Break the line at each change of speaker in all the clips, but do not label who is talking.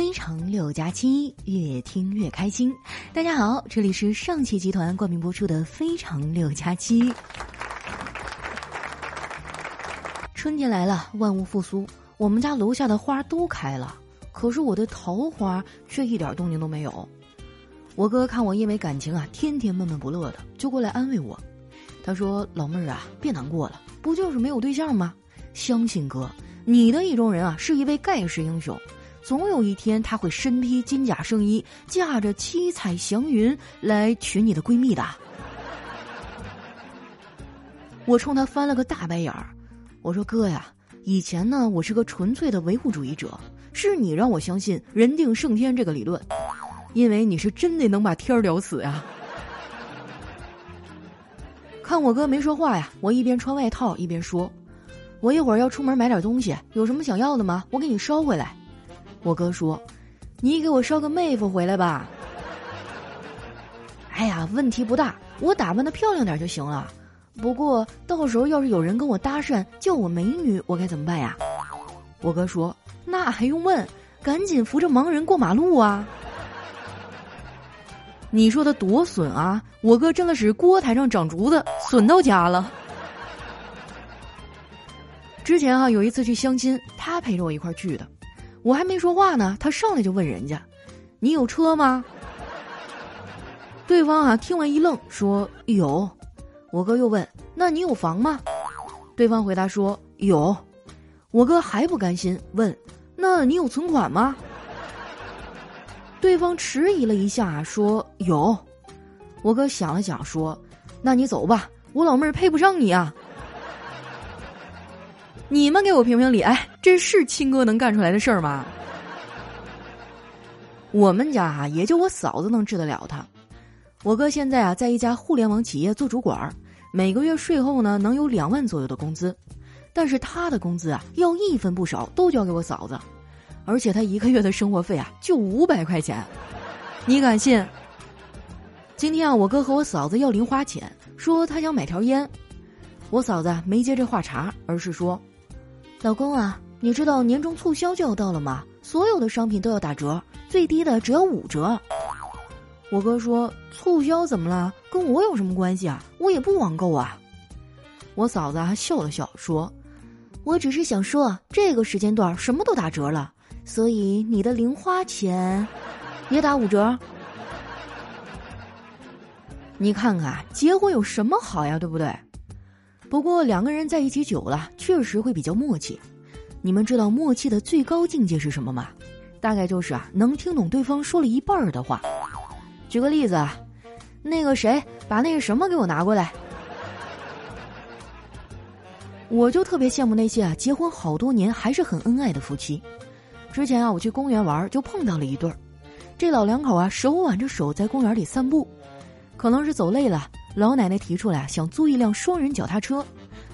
非常六加七，越听越开心。大家好，这里是上汽集团冠名播出的《非常六加七》。春天来了，万物复苏，我们家楼下的花都开了，可是我的桃花却一点动静都没有。我哥看我因为感情啊，天天闷闷不乐的，就过来安慰我。他说：“老妹儿啊，别难过了，不就是没有对象吗？相信哥，你的意中人啊，是一位盖世英雄。”总有一天，他会身披金甲圣衣，驾着七彩祥云来娶你的闺蜜的。我冲他翻了个大白眼儿，我说：“哥呀，以前呢，我是个纯粹的唯物主义者，是你让我相信人定胜天这个理论，因为你是真的能把天儿聊死呀。”看我哥没说话呀，我一边穿外套一边说：“我一会儿要出门买点东西，有什么想要的吗？我给你捎回来。”我哥说：“你给我捎个妹夫回来吧。”哎呀，问题不大，我打扮的漂亮点就行了。不过到时候要是有人跟我搭讪叫我美女，我该怎么办呀？我哥说：“那还用问？赶紧扶着盲人过马路啊！”你说他多损啊！我哥真的是锅台上长竹子，损到家了。之前啊，有一次去相亲，他陪着我一块去的。我还没说话呢，他上来就问人家：“你有车吗？”对方啊听完一愣，说：“有。”我哥又问：“那你有房吗？”对方回答说：“有。”我哥还不甘心，问：“那你有存款吗？”对方迟疑了一下，说：“有。”我哥想了想，说：“那你走吧，我老妹儿配不上你啊。”你们给我评评理，哎，这是亲哥能干出来的事儿吗？我们家啊，也就我嫂子能治得了他。我哥现在啊，在一家互联网企业做主管，每个月税后呢，能有两万左右的工资。但是他的工资啊，要一分不少都交给我嫂子，而且他一个月的生活费啊，就五百块钱。你敢信？今天啊，我哥和我嫂子要零花钱，说他想买条烟，我嫂子没接这话茬，而是说。老公啊，你知道年终促销就要到了吗？所有的商品都要打折，最低的只要五折。我哥说促销怎么了？跟我有什么关系啊？我也不网购啊。我嫂子还笑了笑说：“我只是想说，这个时间段什么都打折了，所以你的零花钱也打五折。你看看结婚有什么好呀？对不对？”不过两个人在一起久了，确实会比较默契。你们知道默契的最高境界是什么吗？大概就是啊，能听懂对方说了一半的话。举个例子啊，那个谁把那个什么给我拿过来。我就特别羡慕那些啊结婚好多年还是很恩爱的夫妻。之前啊我去公园玩，就碰到了一对儿，这老两口啊手挽着手在公园里散步，可能是走累了。老奶奶提出来想租一辆双人脚踏车，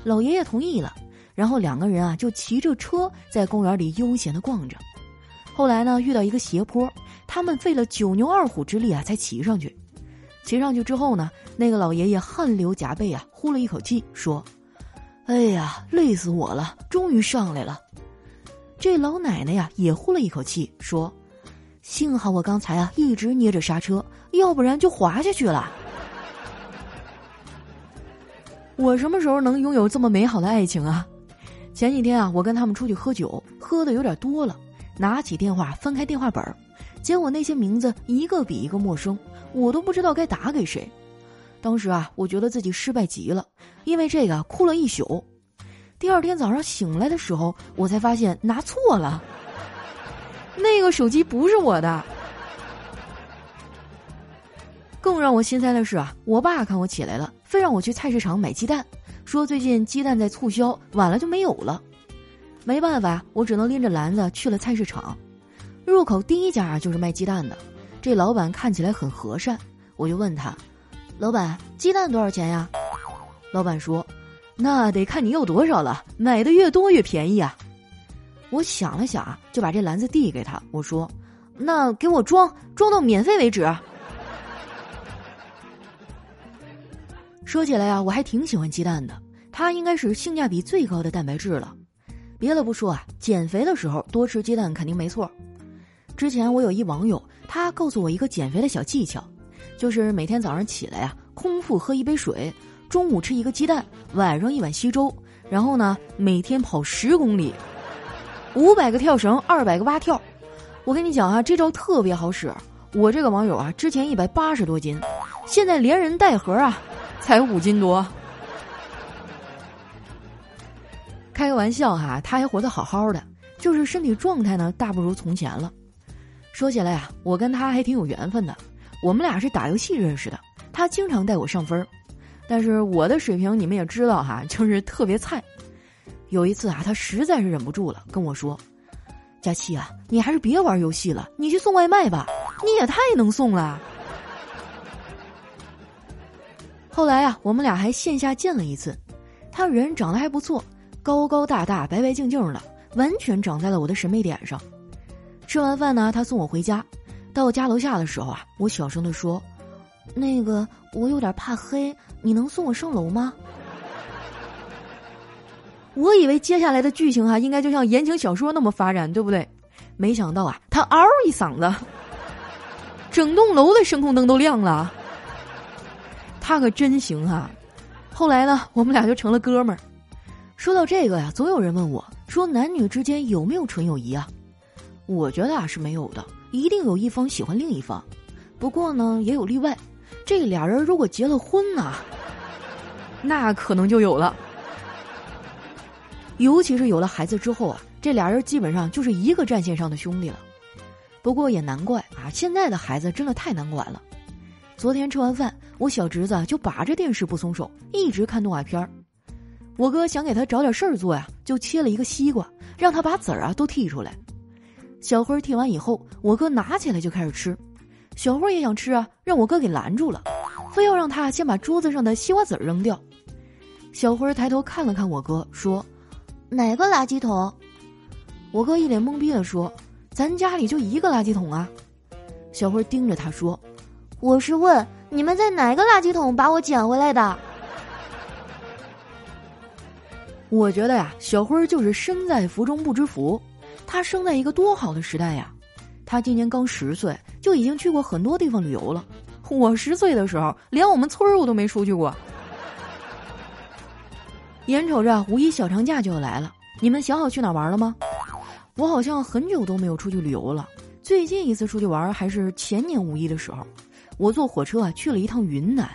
老爷爷同意了，然后两个人啊就骑着车在公园里悠闲的逛着。后来呢遇到一个斜坡，他们费了九牛二虎之力啊才骑上去。骑上去之后呢，那个老爷爷汗流浃背啊，呼了一口气说：“哎呀，累死我了，终于上来了。”这老奶奶呀也呼了一口气说：“幸好我刚才啊一直捏着刹车，要不然就滑下去了。”我什么时候能拥有这么美好的爱情啊？前几天啊，我跟他们出去喝酒，喝的有点多了，拿起电话翻开电话本，结果那些名字一个比一个陌生，我都不知道该打给谁。当时啊，我觉得自己失败极了，因为这个哭了一宿。第二天早上醒来的时候，我才发现拿错了，那个手机不是我的。更让我心塞的是啊，我爸看我起来了，非让我去菜市场买鸡蛋，说最近鸡蛋在促销，晚了就没有了。没办法，我只能拎着篮子去了菜市场。入口第一家就是卖鸡蛋的，这老板看起来很和善，我就问他：“老板，鸡蛋多少钱呀？”老板说：“那得看你要多少了，买的越多越便宜啊。”我想了想啊，就把这篮子递给他，我说：“那给我装，装到免费为止。”说起来啊，我还挺喜欢鸡蛋的，它应该是性价比最高的蛋白质了。别的不说啊，减肥的时候多吃鸡蛋肯定没错。之前我有一网友，他告诉我一个减肥的小技巧，就是每天早上起来呀，空腹喝一杯水，中午吃一个鸡蛋，晚上一碗稀粥，然后呢，每天跑十公里，五百个跳绳，二百个蛙跳。我跟你讲啊，这招特别好使。我这个网友啊，之前一百八十多斤，现在连人带盒啊，才五斤多。开个玩笑哈，他还活得好好的，就是身体状态呢，大不如从前了。说起来呀，我跟他还挺有缘分的，我们俩是打游戏认识的，他经常带我上分儿，但是我的水平你们也知道哈，就是特别菜。有一次啊，他实在是忍不住了，跟我说：“佳琪啊，你还是别玩游戏了，你去送外卖吧，你也太能送了。”后来啊，我们俩还线下见了一次，他人长得还不错。高高大大、白白净净的，完全长在了我的审美点上。吃完饭呢，他送我回家。到家楼下的时候啊，我小声的说：“那个，我有点怕黑，你能送我上楼吗？” 我以为接下来的剧情哈，应该就像言情小说那么发展，对不对？没想到啊，他嗷一嗓子，整栋楼的声控灯都亮了。他可真行哈！后来呢，我们俩就成了哥们儿。说到这个呀，总有人问我，说男女之间有没有纯友谊啊？我觉得啊是没有的，一定有一方喜欢另一方。不过呢，也有例外，这俩人如果结了婚呢，那可能就有了。尤其是有了孩子之后啊，这俩人基本上就是一个战线上的兄弟了。不过也难怪啊，现在的孩子真的太难管了。昨天吃完饭，我小侄子就把着电视不松手，一直看动画片儿。我哥想给他找点事儿做呀，就切了一个西瓜，让他把籽儿啊都剔出来。小辉剔完以后，我哥拿起来就开始吃。小辉也想吃啊，让我哥给拦住了，非要让他先把桌子上的西瓜籽儿扔掉。小辉抬头看了看我哥，说：“哪个垃圾桶？”我哥一脸懵逼的说：“咱家里就一个垃圾桶啊。”小辉盯着他说：“我是问你们在哪个垃圾桶把我捡回来的？”我觉得呀，小辉儿就是身在福中不知福，他生在一个多好的时代呀！他今年刚十岁，就已经去过很多地方旅游了。我十岁的时候，连我们村儿我都没出去过。眼瞅着五一小长假就要来了，你们想好去哪玩了吗？我好像很久都没有出去旅游了。最近一次出去玩还是前年五一的时候，我坐火车啊去了一趟云南，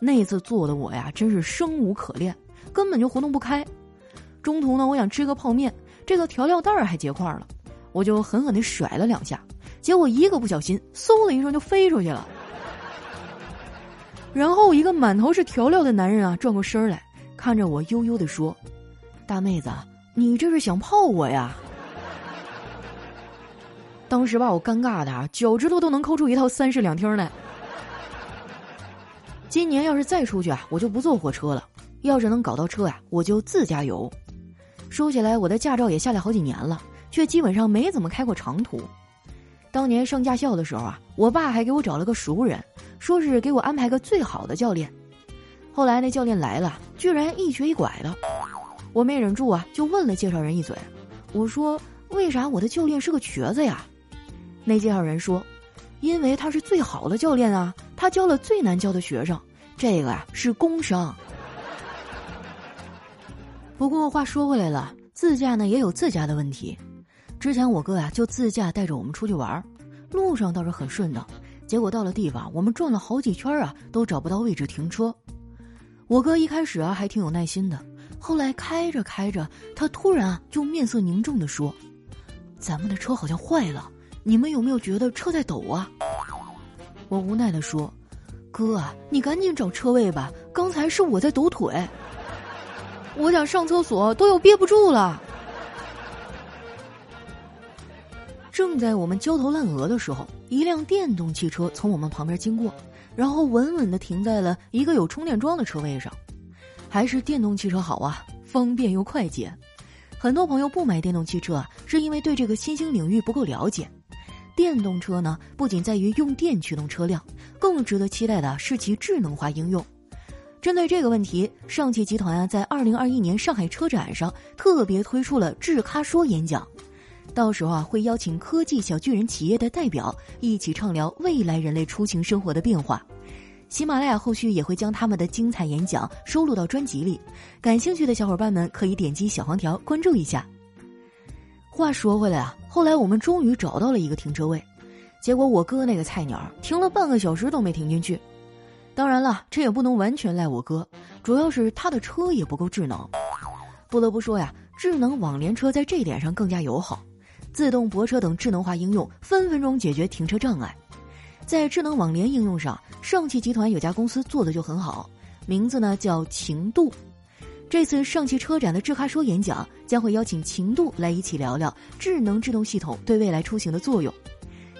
那次坐的我呀真是生无可恋。根本就活动不开，中途呢，我想吃个泡面，这个调料袋儿还结块了，我就狠狠的甩了两下，结果一个不小心，嗖的一声就飞出去了。然后一个满头是调料的男人啊，转过身来，看着我悠悠的说：“大妹子，你这是想泡我呀？”当时把我尴尬的啊，脚趾头都能抠出一套三室两厅来。今年要是再出去啊，我就不坐火车了。要是能搞到车呀，我就自驾游。说起来，我的驾照也下来好几年了，却基本上没怎么开过长途。当年上驾校的时候啊，我爸还给我找了个熟人，说是给我安排个最好的教练。后来那教练来了，居然一瘸一拐的，我没忍住啊，就问了介绍人一嘴。我说：“为啥我的教练是个瘸子呀？”那介绍人说：“因为他是最好的教练啊，他教了最难教的学生，这个啊是工伤。”不过话说回来了，自驾呢也有自驾的问题。之前我哥呀就自驾带着我们出去玩，路上倒是很顺当，结果到了地方，我们转了好几圈啊，都找不到位置停车。我哥一开始啊还挺有耐心的，后来开着开着，他突然啊就面色凝重的说：“咱们的车好像坏了，你们有没有觉得车在抖啊？”我无奈的说：“哥，你赶紧找车位吧，刚才是我在抖腿。”我想上厕所，都要憋不住了。正在我们焦头烂额的时候，一辆电动汽车从我们旁边经过，然后稳稳的停在了一个有充电桩的车位上。还是电动汽车好啊，方便又快捷。很多朋友不买电动汽车，是因为对这个新兴领域不够了解。电动车呢，不仅在于用电驱动车辆，更值得期待的是其智能化应用。针对这个问题，上汽集团啊，在二零二一年上海车展上特别推出了智咖说演讲。到时候啊会邀请科技小巨人企业的代表一起畅聊未来人类出行生活的变化。喜马拉雅后续也会将他们的精彩演讲收录到专辑里，感兴趣的小伙伴们可以点击小黄条关注一下。话说回来啊，后来我们终于找到了一个停车位，结果我哥那个菜鸟停了半个小时都没停进去。当然了，这也不能完全赖我哥，主要是他的车也不够智能。不得不说呀，智能网联车在这点上更加友好，自动泊车等智能化应用分分钟解决停车障碍。在智能网联应用上，上汽集团有家公司做的就很好，名字呢叫晴度。这次上汽车展的智咖说演讲将会邀请晴度来一起聊聊智能制动系统对未来出行的作用。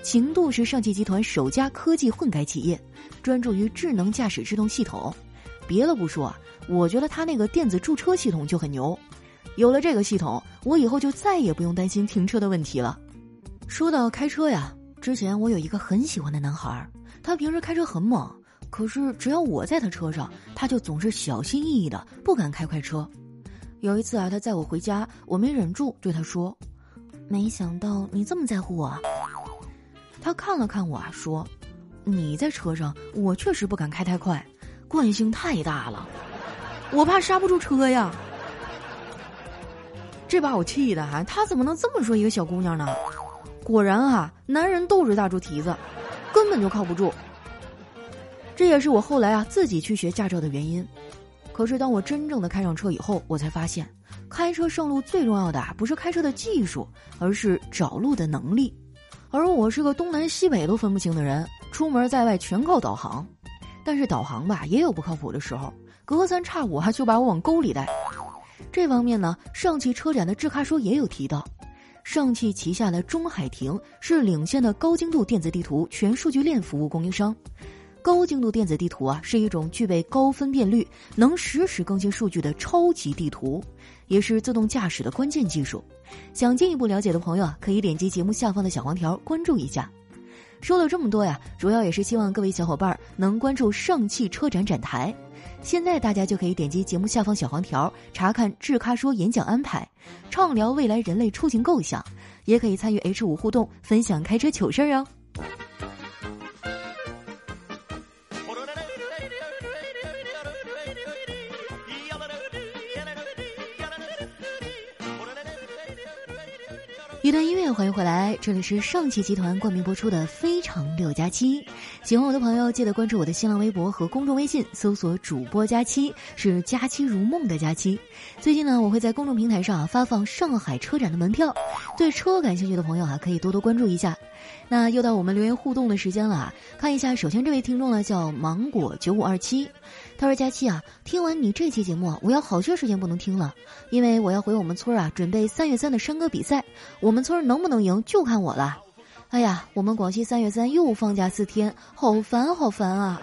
晴度是上汽集团首家科技混改企业，专注于智能驾驶制动系统。别的不说啊，我觉得他那个电子驻车系统就很牛。有了这个系统，我以后就再也不用担心停车的问题了。说到开车呀。之前我有一个很喜欢的男孩，他平时开车很猛，可是只要我在他车上，他就总是小心翼翼的，不敢开快车。有一次啊，他载我回家，我没忍住对他说：“没想到你这么在乎我。”他看了看我啊，说：“你在车上，我确实不敢开太快，惯性太大了，我怕刹不住车呀。”这把我气的，还他怎么能这么说一个小姑娘呢？果然啊，男人都是大猪蹄子，根本就靠不住。这也是我后来啊自己去学驾照的原因。可是当我真正的开上车以后，我才发现，开车上路最重要的啊不是开车的技术，而是找路的能力。而我是个东南西北都分不清的人，出门在外全靠导航。但是导航吧也有不靠谱的时候，隔三差五还就把我往沟里带。这方面呢，上汽车展的智咖说也有提到。上汽旗下的中海停是领先的高精度电子地图全数据链服务供应商。高精度电子地图啊，是一种具备高分辨率、能实时更新数据的超级地图，也是自动驾驶的关键技术。想进一步了解的朋友啊，可以点击节目下方的小黄条关注一下。说了这么多呀，主要也是希望各位小伙伴能关注上汽车展展台。现在大家就可以点击节目下方小黄条，查看智咖说演讲安排，畅聊未来人类出行构想，也可以参与 H 五互动，分享开车糗事儿哦。段音乐，欢迎回来，这里是上汽集团冠名播出的《非常六加七》。喜欢我的朋友，记得关注我的新浪微博和公众微信，搜索“主播佳期”，是“佳期如梦”的佳期。最近呢，我会在公众平台上啊发放上海车展的门票，对车感兴趣的朋友啊，可以多多关注一下。那又到我们留言互动的时间了啊，看一下，首先这位听众呢叫芒果九五二七。他说：“佳期啊，听完你这期节目，我要好些时间不能听了，因为我要回我们村啊，准备三月三的山歌比赛。我们村能不能赢，就看我了。哎呀，我们广西三月三又放假四天，好烦好烦啊！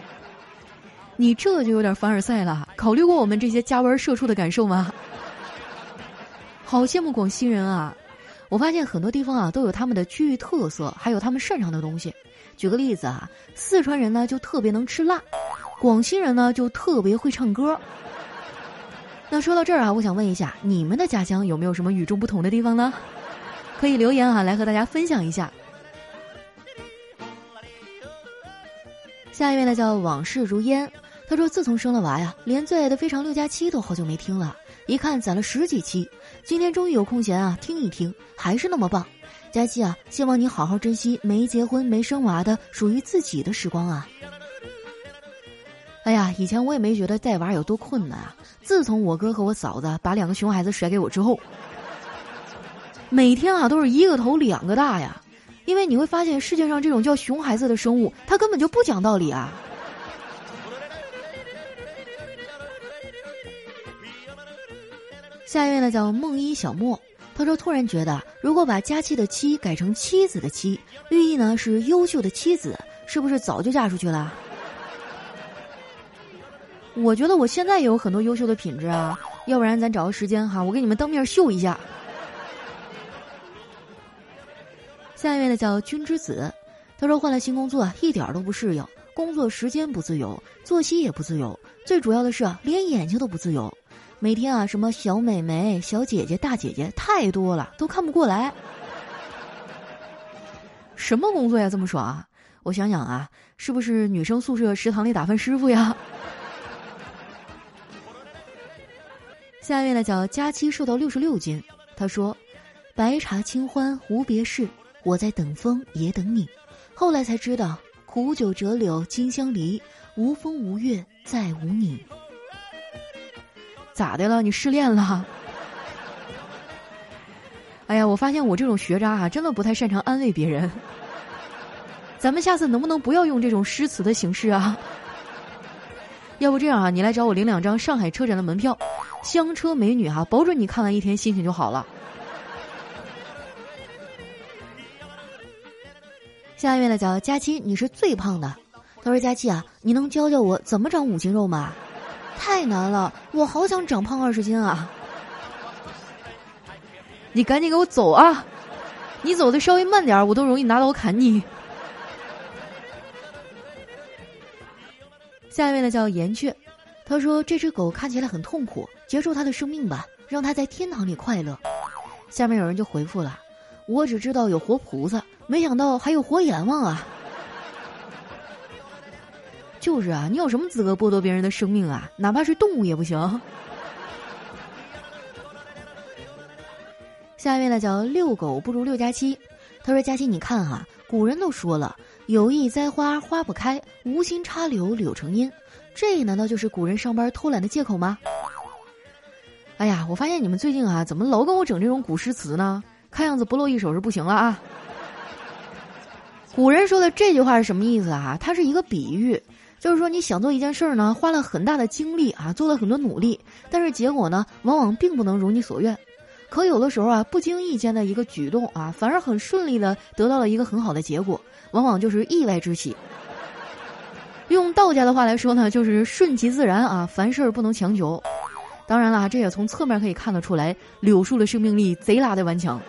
你这就有点凡尔赛了，考虑过我们这些加班社畜的感受吗？好羡慕广西人啊！我发现很多地方啊都有他们的区域特色，还有他们擅长的东西。举个例子啊，四川人呢就特别能吃辣。”广西人呢就特别会唱歌。那说到这儿啊，我想问一下，你们的家乡有没有什么与众不同的地方呢？可以留言啊，来和大家分享一下。下一位呢叫往事如烟，他说自从生了娃呀，连最爱的《非常六加七》都好久没听了，一看攒了十几期，今天终于有空闲啊，听一听，还是那么棒。佳期啊，希望你好好珍惜没结婚没生娃的属于自己的时光啊。哎呀，以前我也没觉得带娃有多困难啊！自从我哥和我嫂子把两个熊孩子甩给我之后，每天啊都是一个头两个大呀。因为你会发现，世界上这种叫熊孩子的生物，它根本就不讲道理啊。下一位呢叫梦一小莫，他说突然觉得，如果把佳期的妻改成妻子的妻，寓意呢是优秀的妻子，是不是早就嫁出去了？我觉得我现在也有很多优秀的品质啊，要不然咱找个时间哈，我给你们当面秀一下。下一位呢叫君之子，他说换了新工作一点都不适应，工作时间不自由，作息也不自由，最主要的是连眼睛都不自由。每天啊，什么小美眉、小姐姐、大姐姐太多了，都看不过来。什么工作呀，这么爽？我想想啊，是不是女生宿舍食堂里打饭师傅呀？下一位呢，叫佳期，瘦到六十六斤。他说：“白茶清欢无别事，我在等风也等你。后来才知道，苦酒折柳金香离，无风无月再无你。”咋的了？你失恋了？哎呀，我发现我这种学渣啊，真的不太擅长安慰别人。咱们下次能不能不要用这种诗词的形式啊？要不这样啊，你来找我领两张上海车展的门票，香车美女哈，保准你看完一天心情就好了。下一位呢叫佳期，你是最胖的。他说：“佳期啊，你能教教我怎么长五斤肉吗？太难了，我好想长胖二十斤啊！你赶紧给我走啊！你走的稍微慢点，我都容易拿刀砍你。”下一位呢叫岩雀，他说这只狗看起来很痛苦，结束它的生命吧，让它在天堂里快乐。下面有人就回复了，我只知道有活菩萨，没想到还有活阎王啊！就是啊，你有什么资格剥夺别人的生命啊？哪怕是动物也不行。下一位呢叫遛狗不如六加七，他说佳期你看哈，古人都说了。有意栽花花不开，无心插柳柳成荫。这难道就是古人上班偷懒的借口吗？哎呀，我发现你们最近啊，怎么老跟我整这种古诗词呢？看样子不露一手是不行了啊！古人说的这句话是什么意思啊？它是一个比喻，就是说你想做一件事儿呢，花了很大的精力啊，做了很多努力，但是结果呢，往往并不能如你所愿。可有的时候啊，不经意间的一个举动啊，反而很顺利的得到了一个很好的结果。往往就是意外之喜。用道家的话来说呢，就是顺其自然啊，凡事不能强求。当然了，这也从侧面可以看得出来，柳树的生命力贼拉的顽强。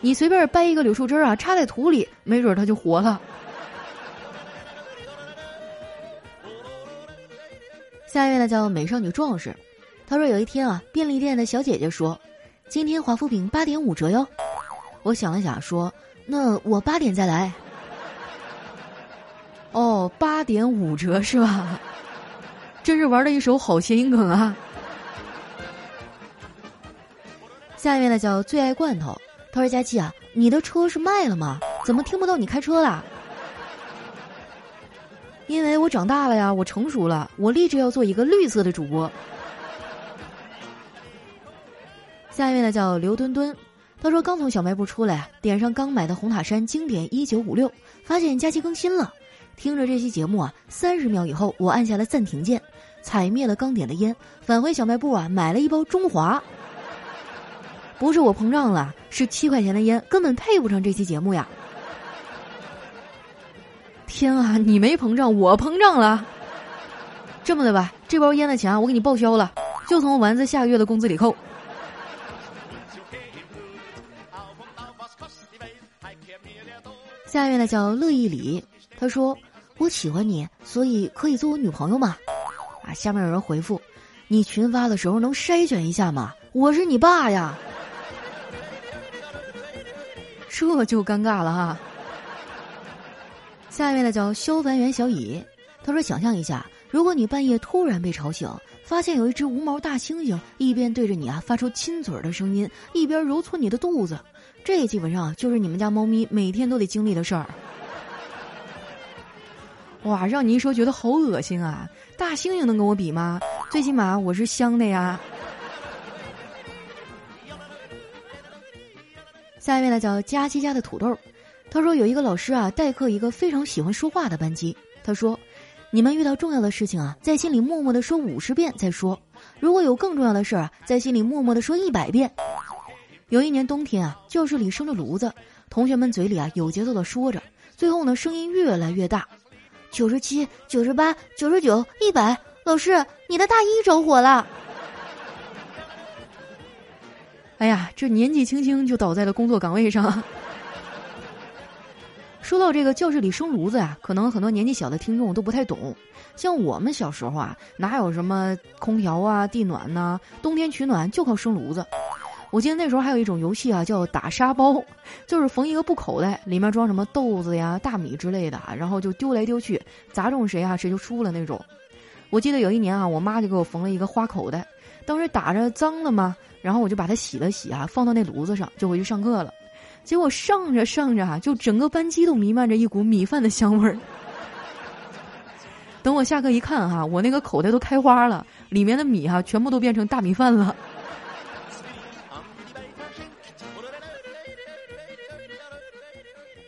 你随便掰一个柳树枝啊，插在土里，没准它就活了。下一位呢，叫美少女壮士。他说有一天啊，便利店的小姐姐说：“今天华夫饼八点五折哟。”我想了想说。那我八点再来。哦，八点五折是吧？真是玩了一手好谐音梗啊！下一位呢叫最爱罐头，他说：“佳琪啊，你的车是卖了吗？怎么听不到你开车啦？”因为我长大了呀，我成熟了，我立志要做一个绿色的主播。下一位呢叫刘墩墩。他说：“刚从小卖部出来，点上刚买的红塔山经典一九五六，发现假期更新了。听着这期节目啊，三十秒以后，我按下了暂停键，踩灭了刚点的烟，返回小卖部啊，买了一包中华。不是我膨胀了，是七块钱的烟根本配不上这期节目呀！天啊，你没膨胀，我膨胀了。这么的吧，这包烟的钱我给你报销了，就从丸子下个月的工资里扣。”下一位呢叫乐意里，他说：“我喜欢你，所以可以做我女朋友吗？”啊，下面有人回复：“你群发的时候能筛选一下吗？我是你爸呀。”这就尴尬了哈。下一位呢叫消防员小乙，他说：“想象一下，如果你半夜突然被吵醒，发现有一只无毛大猩猩一边对着你啊发出亲嘴的声音，一边揉搓你的肚子。”这基本上就是你们家猫咪每天都得经历的事儿。哇，让你一说觉得好恶心啊！大猩猩能跟我比吗？最起码我是香的呀。下一位呢叫佳期家的土豆，他说有一个老师啊代课一个非常喜欢说话的班级，他说：“你们遇到重要的事情啊，在心里默默的说五十遍再说；如果有更重要的事儿啊，在心里默默的说一百遍。”有一年冬天啊，教室里生着炉子，同学们嘴里啊有节奏的说着，最后呢声音越来越大，九十七、九十八、九十九、一百，老师，你的大衣着火了！哎呀，这年纪轻轻就倒在了工作岗位上。说到这个教室里生炉子呀，可能很多年纪小的听众都不太懂。像我们小时候啊，哪有什么空调啊、地暖呐？冬天取暖就靠生炉子。我记得那时候还有一种游戏啊，叫打沙包，就是缝一个布口袋，里面装什么豆子呀、大米之类的，然后就丢来丢去，砸中谁啊，谁就输了那种。我记得有一年啊，我妈就给我缝了一个花口袋，当时打着脏了嘛，然后我就把它洗了洗啊，放到那炉子上，就回去上课了。结果上着上着啊，就整个班级都弥漫着一股米饭的香味儿。等我下课一看哈，我那个口袋都开花了，里面的米哈全部都变成大米饭了。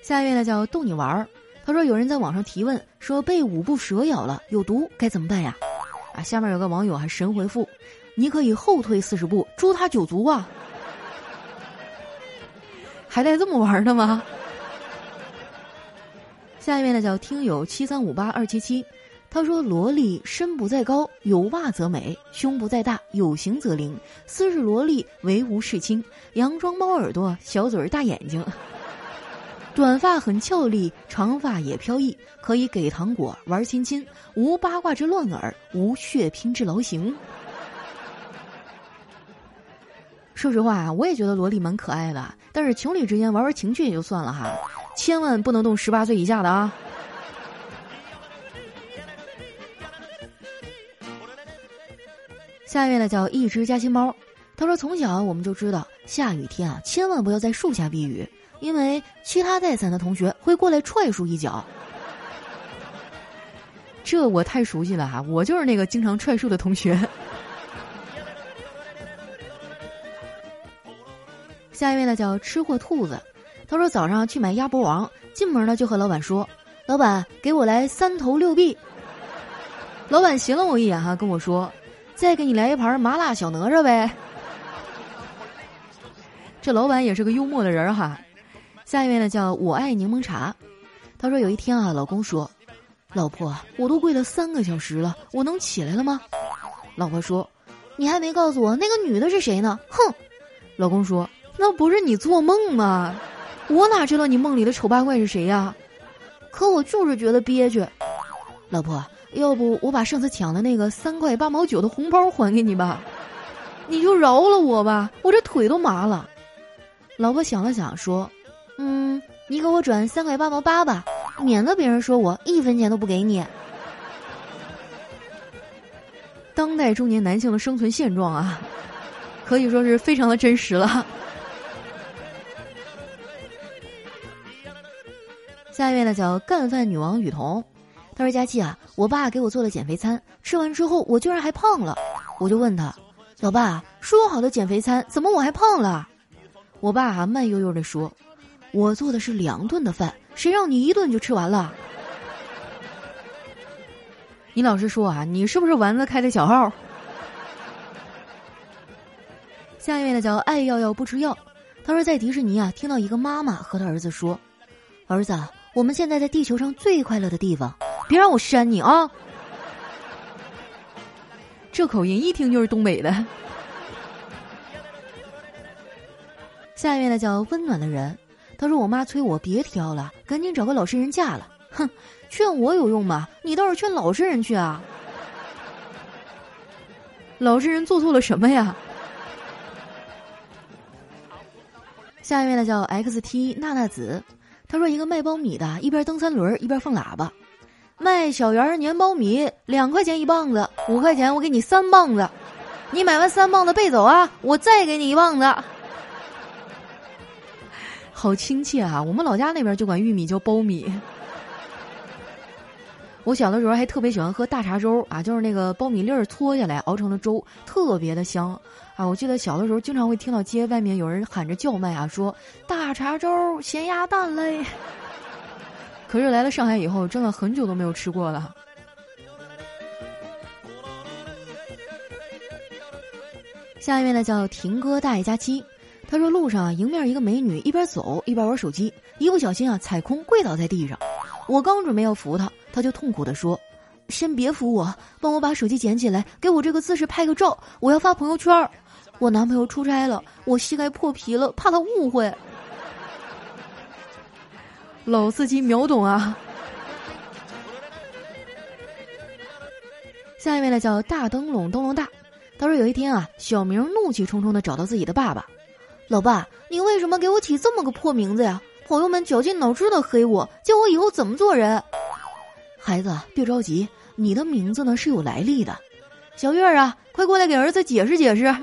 下一位呢叫逗你玩儿，他说有人在网上提问说被五步蛇咬了有毒该怎么办呀？啊，下面有个网友还神回复，你可以后退四十步诛他九族啊！还带这么玩的吗？下一位呢叫听友七三五八二七七，他说萝莉身不在高有袜则美，胸不在大有型则灵，斯是萝莉唯无是亲，佯装猫耳朵小嘴儿大眼睛。短发很俏丽，长发也飘逸，可以给糖果玩亲亲，无八卦之乱耳，无血拼之劳形。说实话啊，我也觉得萝莉蛮可爱的，但是情侣之间玩玩情趣也就算了哈，千万不能动十八岁以下的啊。下一位呢叫一只夹心猫，他说从小我们就知道下雨天啊，千万不要在树下避雨。因为其他带伞的同学会过来踹树一脚，这我太熟悉了哈！我就是那个经常踹树的同学。下一位呢叫吃货兔子，他说早上去买鸭脖王，进门呢就和老板说：“老板，给我来三头六臂。”老板斜了我一眼哈，跟我说：“再给你来一盘麻辣小哪吒呗。”这老板也是个幽默的人哈。下一位呢，叫我爱柠檬茶。他说有一天啊，老公说：“老婆，我都跪了三个小时了，我能起来了吗？”老婆说：“你还没告诉我那个女的是谁呢？”哼，老公说：“那不是你做梦吗？我哪知道你梦里的丑八怪是谁呀？可我就是觉得憋屈。老婆，要不我把上次抢的那个三块八毛九的红包还给你吧？你就饶了我吧，我这腿都麻了。”老婆想了想说。嗯，你给我转三块八毛八吧，免得别人说我一分钱都不给你。当代中年男性的生存现状啊，可以说是非常的真实了。下一位呢叫干饭女王雨桐，她说：“佳琪啊，我爸给我做了减肥餐，吃完之后我居然还胖了。我就问他，老爸，说好的减肥餐怎么我还胖了？我爸啊慢悠悠的说。”我做的是两顿的饭，谁让你一顿就吃完了？你老实说啊，你是不是丸子开的小号？下一位呢，叫爱药药不吃药。他说在迪士尼啊，听到一个妈妈和他儿子说：“儿子，我们现在在地球上最快乐的地方，别让我扇你啊！”这口音一听就是东北的。下一位呢，叫温暖的人。他说：“我妈催我别挑了，赶紧找个老实人嫁了。”哼，劝我有用吗？你倒是劝老实人去啊！老实人做错了什么呀？下一位呢，叫 XT 娜娜子。他说：“一个卖苞米的，一边蹬三轮一边放喇叭，卖小圆粘苞米两块钱一棒子，五块钱我给你三棒子，你买完三棒子背走啊，我再给你一棒子。”好亲切啊！我们老家那边就管玉米叫苞米。我小的时候还特别喜欢喝大碴粥啊，就是那个苞米粒儿搓下来熬成的粥，特别的香啊！我记得小的时候经常会听到街外面有人喊着叫卖啊，说大碴粥、咸鸭蛋嘞。可是来了上海以后，真的很久都没有吃过了。下一位呢，叫婷哥大爷佳期。他说：“路上啊，迎面一个美女，一边走一边玩手机，一不小心啊，踩空跪倒在地上。我刚准备要扶她，他就痛苦的说：‘先别扶我，帮我把手机捡起来，给我这个姿势拍个照，我要发朋友圈。’我男朋友出差了，我膝盖破皮了，怕他误会。老司机秒懂啊！下一位呢叫大灯笼灯笼大，他说有一天啊，小明怒气冲冲的找到自己的爸爸，老爸，你为什么给我起这么个破名字呀？朋友们绞尽脑汁的黑我，叫我以后怎么做人。孩子别着急，你的名字呢是有来历的。小月儿啊，快过来给儿子解释解释。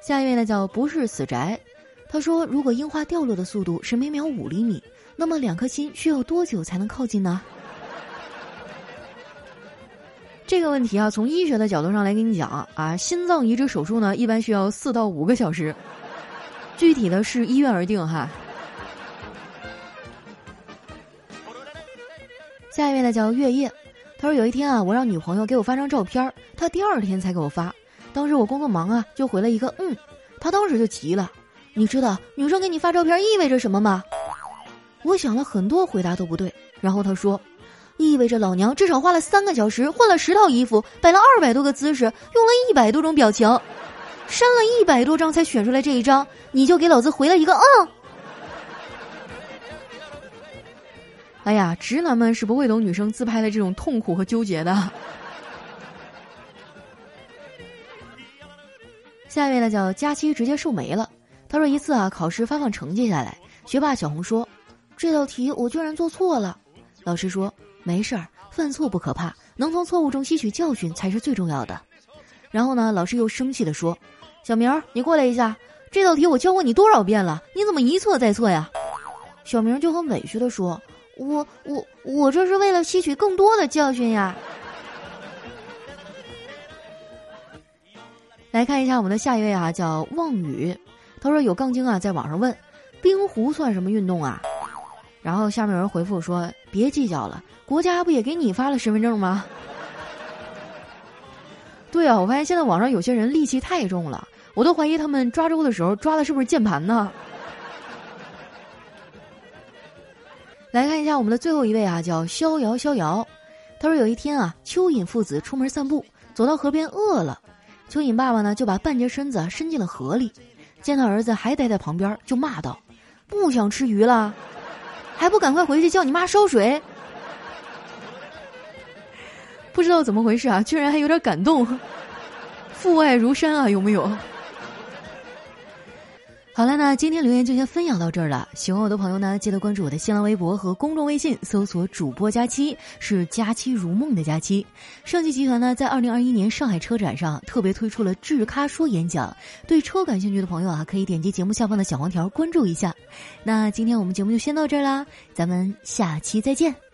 下一位呢叫不是死宅，他说如果樱花掉落的速度是每秒五厘米，那么两颗心需要多久才能靠近呢？这个问题啊，从医学的角度上来跟你讲啊，心脏移植手术呢，一般需要四到五个小时，具体的是医院而定哈。下一位呢叫月夜，他说有一天啊，我让女朋友给我发张照片，她第二天才给我发，当时我工作忙啊，就回了一个嗯，她当时就急了，你知道女生给你发照片意味着什么吗？我想了很多，回答都不对，然后他说。意味着老娘至少花了三个小时，换了十套衣服，摆了二百多个姿势，用了一百多种表情，删了一百多张才选出来这一张，你就给老子回了一个嗯。哎呀，直男们是不会懂女生自拍的这种痛苦和纠结的。下一位呢叫佳期直接瘦没了。他说一次啊，考试发放成绩下来，学霸小红说，这道题我居然做错了，老师说。没事儿，犯错不可怕，能从错误中吸取教训才是最重要的。然后呢，老师又生气的说：“小明，你过来一下，这道题我教过你多少遍了，你怎么一错再错呀？”小明就很委屈的说：“我我我这是为了吸取更多的教训呀。”来看一下我们的下一位啊，叫望雨，他说有杠精啊，在网上问：“冰壶算什么运动啊？”然后下面有人回复说：“别计较了。”国家不也给你发了身份证吗？对啊，我发现现在网上有些人戾气太重了，我都怀疑他们抓周的时候抓的是不是键盘呢？来看一下我们的最后一位啊，叫逍遥逍遥。他说有一天啊，蚯蚓父子出门散步，走到河边饿了，蚯蚓爸爸呢就把半截身子伸进了河里，见到儿子还待在旁边，就骂道：“不想吃鱼了，还不赶快回去叫你妈烧水！”不知道怎么回事啊，居然还有点感动，父爱如山啊，有没有？好了，那今天留言就先分享到这儿了。喜欢我的朋友呢，记得关注我的新浪微博和公众微信，搜索“主播佳期”，是“佳期如梦”的佳期。上汽集团呢，在二零二一年上海车展上特别推出了智咖说演讲，对车感兴趣的朋友啊，可以点击节目下方的小黄条关注一下。那今天我们节目就先到这儿啦，咱们下期再见。